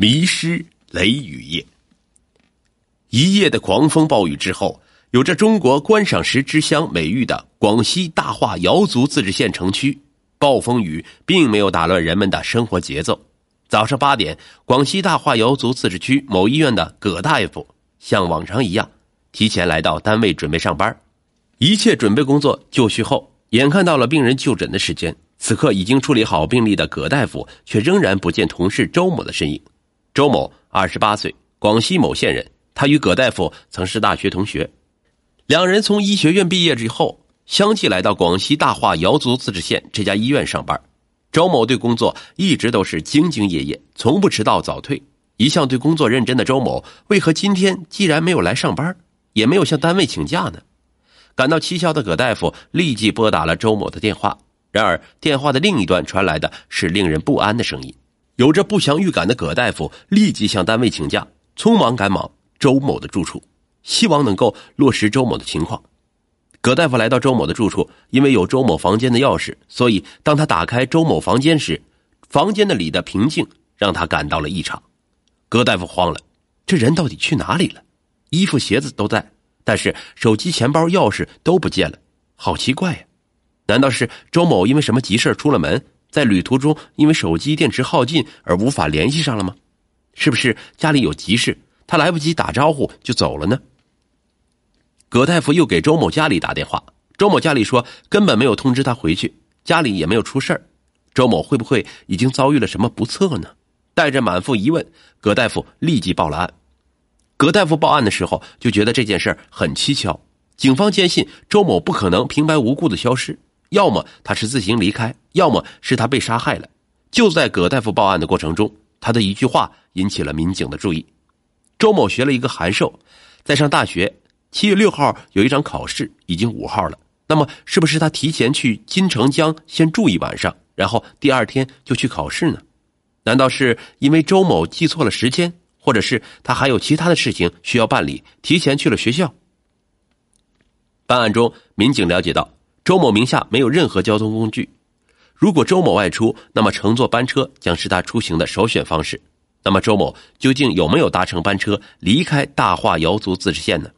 迷失雷雨夜。一夜的狂风暴雨之后，有着“中国观赏石之乡”美誉的广西大化瑶族自治县城区，暴风雨并没有打乱人们的生活节奏。早上八点，广西大化瑶族自治区某医院的葛大夫像往常一样，提前来到单位准备上班。一切准备工作就绪后，眼看到了病人就诊的时间，此刻已经处理好病例的葛大夫却仍然不见同事周某的身影。周某二十八岁，广西某县人。他与葛大夫曾是大学同学，两人从医学院毕业之后，相继来到广西大化瑶族自治县这家医院上班。周某对工作一直都是兢兢业业，从不迟到早退，一向对工作认真的周某，为何今天既然没有来上班，也没有向单位请假呢？感到蹊跷的葛大夫立即拨打了周某的电话，然而电话的另一端传来的是令人不安的声音。有着不祥预感的葛大夫立即向单位请假，匆忙赶往周某的住处，希望能够落实周某的情况。葛大夫来到周某的住处，因为有周某房间的钥匙，所以当他打开周某房间时，房间的里的平静让他感到了异常。葛大夫慌了，这人到底去哪里了？衣服鞋子都在，但是手机、钱包、钥匙都不见了，好奇怪呀！难道是周某因为什么急事出了门？在旅途中，因为手机电池耗尽而无法联系上了吗？是不是家里有急事，他来不及打招呼就走了呢？葛大夫又给周某家里打电话，周某家里说根本没有通知他回去，家里也没有出事儿周某会不会已经遭遇了什么不测呢？带着满腹疑问，葛大夫立即报了案。葛大夫报案的时候就觉得这件事很蹊跷，警方坚信周某不可能平白无故的消失。要么他是自行离开，要么是他被杀害了。就在葛大夫报案的过程中，他的一句话引起了民警的注意：周某学了一个函授，在上大学。七月六号有一场考试，已经五号了。那么，是不是他提前去金城江先住一晚上，然后第二天就去考试呢？难道是因为周某记错了时间，或者是他还有其他的事情需要办理，提前去了学校？办案中，民警了解到。周某名下没有任何交通工具，如果周某外出，那么乘坐班车将是他出行的首选方式。那么周某究竟有没有搭乘班车离开大化瑶族自治县呢？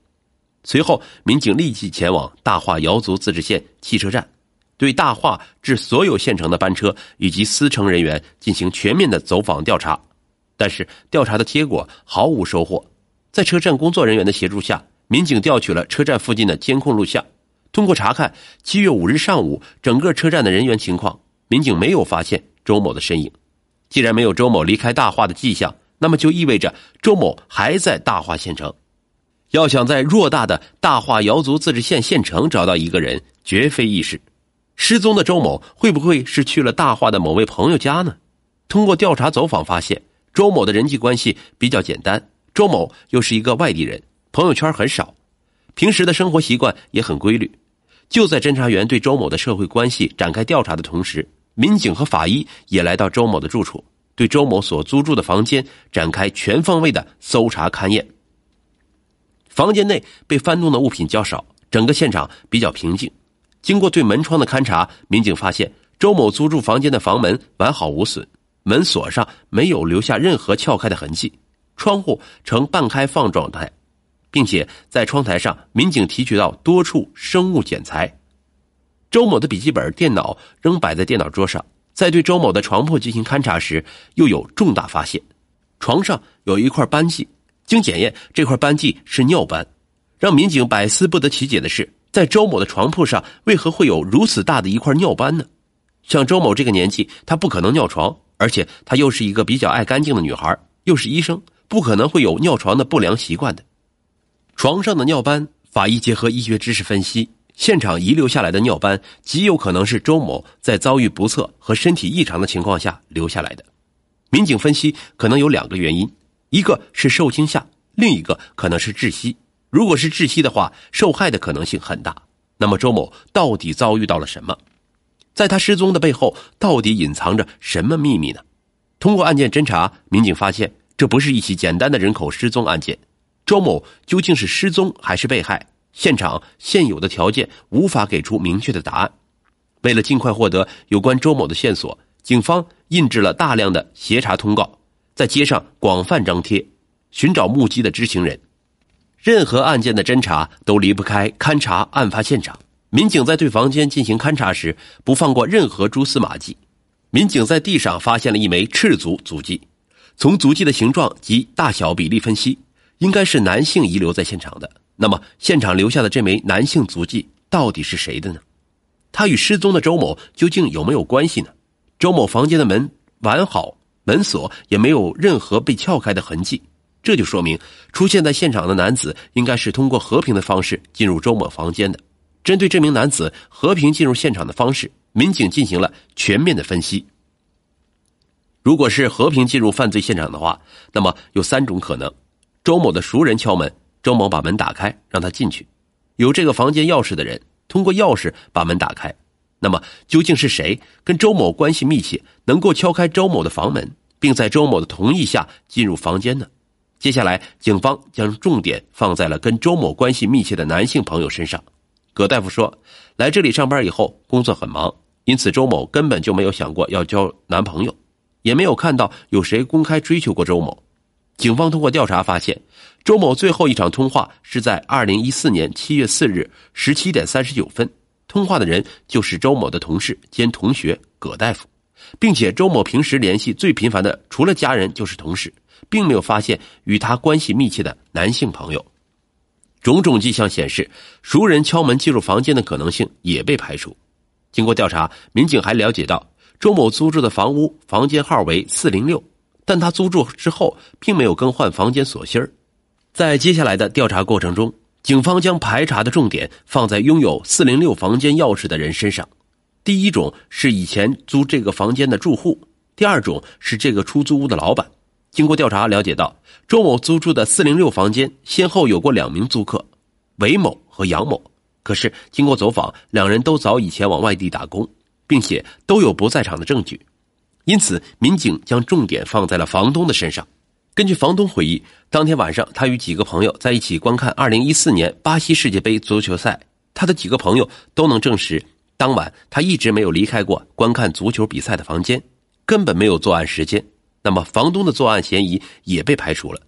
随后，民警立即前往大化瑶族自治县汽车站，对大化至所有县城的班车以及司乘人员进行全面的走访调查。但是调查的结果毫无收获。在车站工作人员的协助下，民警调取了车站附近的监控录像。通过查看七月五日上午整个车站的人员情况，民警没有发现周某的身影。既然没有周某离开大化的迹象，那么就意味着周某还在大化县城。要想在偌大的大化瑶族自治县县城找到一个人，绝非易事。失踪的周某会不会是去了大化的某位朋友家呢？通过调查走访发现，周某的人际关系比较简单。周某又是一个外地人，朋友圈很少，平时的生活习惯也很规律。就在侦查员对周某的社会关系展开调查的同时，民警和法医也来到周某的住处，对周某所租住的房间展开全方位的搜查勘验。房间内被翻动的物品较少，整个现场比较平静。经过对门窗的勘查，民警发现周某租住房间的房门完好无损，门锁上没有留下任何撬开的痕迹，窗户呈半开放状态。并且在窗台上，民警提取到多处生物检材。周某的笔记本电脑仍摆在电脑桌上。在对周某的床铺进行勘查时，又有重大发现：床上有一块斑迹，经检验，这块斑迹是尿斑。让民警百思不得其解的是，在周某的床铺上为何会有如此大的一块尿斑呢？像周某这个年纪，他不可能尿床，而且她又是一个比较爱干净的女孩，又是医生，不可能会有尿床的不良习惯的。床上的尿斑，法医结合医学知识分析，现场遗留下来的尿斑极有可能是周某在遭遇不测和身体异常的情况下留下来的。民警分析，可能有两个原因：一个是受惊吓，另一个可能是窒息。如果是窒息的话，受害的可能性很大。那么周某到底遭遇到了什么？在他失踪的背后，到底隐藏着什么秘密呢？通过案件侦查，民警发现，这不是一起简单的人口失踪案件。周某究竟是失踪还是被害？现场现有的条件无法给出明确的答案。为了尽快获得有关周某的线索，警方印制了大量的协查通告，在街上广泛张贴，寻找目击的知情人。任何案件的侦查都离不开勘察案发现场。民警在对房间进行勘查时，不放过任何蛛丝马迹。民警在地上发现了一枚赤足足迹，从足迹的形状及大小比例分析，应该是男性遗留在现场的。那么，现场留下的这枚男性足迹到底是谁的呢？他与失踪的周某究竟有没有关系呢？周某房间的门完好，门锁也没有任何被撬开的痕迹，这就说明出现在现场的男子应该是通过和平的方式进入周某房间的。针对这名男子和平进入现场的方式，民警进行了全面的分析。如果是和平进入犯罪现场的话，那么有三种可能：周某的熟人敲门，周某把门打开让他进去；有这个房间钥匙的人通过钥匙把门打开。那么究竟是谁跟周某关系密切，能够敲开周某的房门，并在周某的同意下进入房间呢？接下来，警方将重点放在了跟周某关系密切的男性朋友身上。葛大夫说：“来这里上班以后，工作很忙，因此周某根本就没有想过要交男朋友，也没有看到有谁公开追求过周某。警方通过调查发现，周某最后一场通话是在二零一四年七月四日十七点三十九分，通话的人就是周某的同事兼同学葛大夫，并且周某平时联系最频繁的除了家人就是同事，并没有发现与他关系密切的男性朋友。”种种迹象显示，熟人敲门进入房间的可能性也被排除。经过调查，民警还了解到，周某租住的房屋房间号为四零六，但他租住之后并没有更换房间锁芯儿在接下来的调查过程中，警方将排查的重点放在拥有四零六房间钥匙的人身上。第一种是以前租这个房间的住户，第二种是这个出租屋的老板。经过调查了解到，周某租住的四零六房间先后有过两名租客，韦某和杨某。可是经过走访，两人都早已前往外地打工，并且都有不在场的证据。因此，民警将重点放在了房东的身上。根据房东回忆，当天晚上他与几个朋友在一起观看二零一四年巴西世界杯足球赛。他的几个朋友都能证实，当晚他一直没有离开过观看足球比赛的房间，根本没有作案时间。那么，房东的作案嫌疑也被排除了。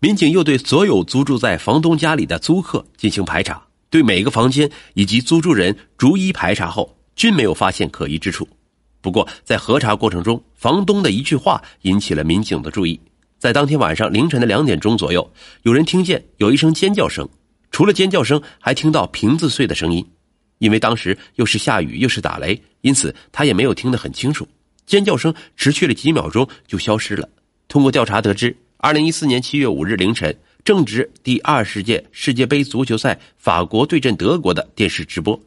民警又对所有租住在房东家里的租客进行排查，对每个房间以及租住人逐一排查后，均没有发现可疑之处。不过，在核查过程中，房东的一句话引起了民警的注意。在当天晚上凌晨的两点钟左右，有人听见有一声尖叫声，除了尖叫声，还听到瓶子碎的声音。因为当时又是下雨又是打雷，因此他也没有听得很清楚。尖叫声持续了几秒钟就消失了。通过调查得知，二零一四年七月五日凌晨，正值第二十届世界杯足球赛法国对阵德国的电视直播。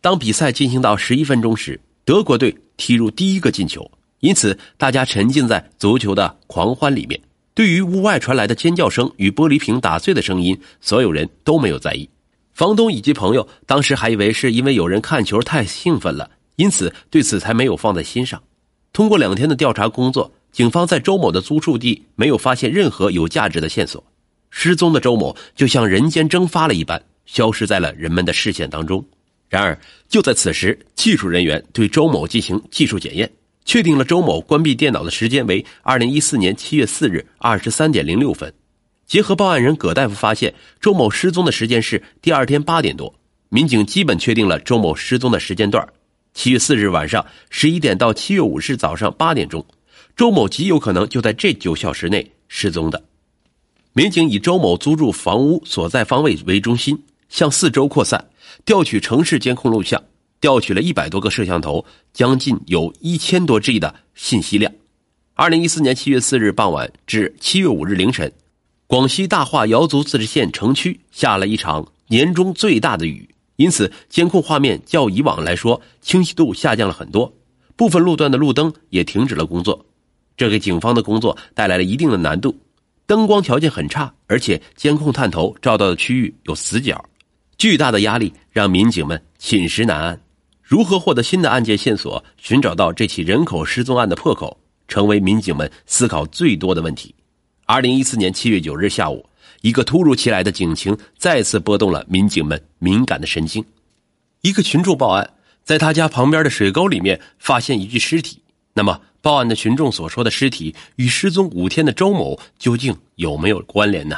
当比赛进行到十一分钟时，德国队踢入第一个进球，因此大家沉浸在足球的狂欢里面。对于屋外传来的尖叫声与玻璃瓶打碎的声音，所有人都没有在意。房东以及朋友当时还以为是因为有人看球太兴奋了，因此对此才没有放在心上。通过两天的调查工作，警方在周某的租处地没有发现任何有价值的线索。失踪的周某就像人间蒸发了一般，消失在了人们的视线当中。然而，就在此时，技术人员对周某进行技术检验，确定了周某关闭电脑的时间为二零一四年七月四日二十三点零六分。结合报案人葛大夫发现，周某失踪的时间是第二天八点多，民警基本确定了周某失踪的时间段。七月四日晚上十一点到七月五日早上八点钟，周某极有可能就在这九小时内失踪的。民警以周某租住房屋所在方位为中心，向四周扩散，调取城市监控录像，调取了一百多个摄像头，将近有一千多 G 的信息量。二零一四年七月四日傍晚至七月五日凌晨，广西大化瑶族自治县城区下了一场年中最大的雨。因此，监控画面较以往来说清晰度下降了很多，部分路段的路灯也停止了工作，这给警方的工作带来了一定的难度。灯光条件很差，而且监控探头照到的区域有死角，巨大的压力让民警们寝食难安。如何获得新的案件线索，寻找到这起人口失踪案的破口，成为民警们思考最多的问题。二零一四年七月九日下午。一个突如其来的警情再次拨动了民警们敏感的神经。一个群众报案，在他家旁边的水沟里面发现一具尸体。那么，报案的群众所说的尸体与失踪五天的周某究竟有没有关联呢？